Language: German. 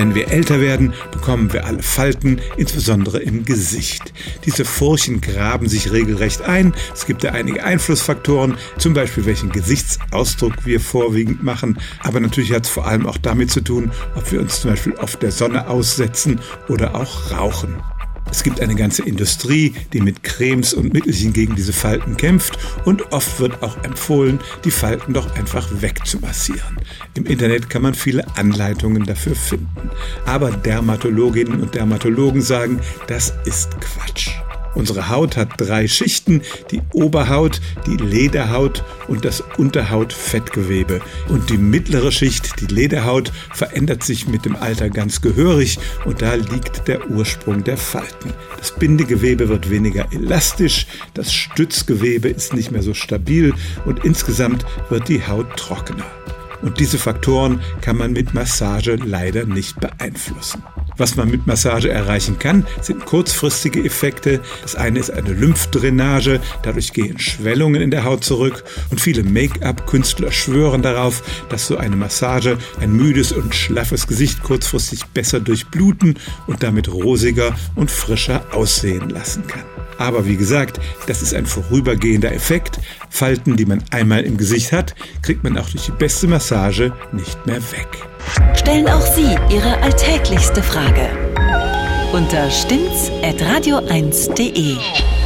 Wenn wir älter werden, bekommen wir alle Falten, insbesondere im Gesicht. Diese Furchen graben sich regelrecht ein. Es gibt ja einige Einflussfaktoren, zum Beispiel welchen Gesichtsausdruck wir vorwiegend machen. Aber natürlich hat es vor allem auch damit zu tun, ob wir uns zum Beispiel auf der Sonne aussetzen oder auch rauchen. Es gibt eine ganze Industrie, die mit Cremes und Mittelchen gegen diese Falten kämpft und oft wird auch empfohlen, die Falten doch einfach wegzumassieren. Im Internet kann man viele Anleitungen dafür finden. Aber Dermatologinnen und Dermatologen sagen, das ist Quatsch. Unsere Haut hat drei Schichten, die Oberhaut, die Lederhaut und das Unterhautfettgewebe. Und die mittlere Schicht, die Lederhaut, verändert sich mit dem Alter ganz gehörig und da liegt der Ursprung der Falten. Das Bindegewebe wird weniger elastisch, das Stützgewebe ist nicht mehr so stabil und insgesamt wird die Haut trockener. Und diese Faktoren kann man mit Massage leider nicht beeinflussen. Was man mit Massage erreichen kann, sind kurzfristige Effekte. Das eine ist eine Lymphdrainage, dadurch gehen Schwellungen in der Haut zurück und viele Make-up-Künstler schwören darauf, dass so eine Massage ein müdes und schlaffes Gesicht kurzfristig besser durchbluten und damit rosiger und frischer aussehen lassen kann. Aber wie gesagt, das ist ein vorübergehender Effekt. Falten, die man einmal im Gesicht hat, kriegt man auch durch die beste Massage nicht mehr weg. Stellen auch Sie Ihre alltäglichste Frage unter stimmtz.radio1.de.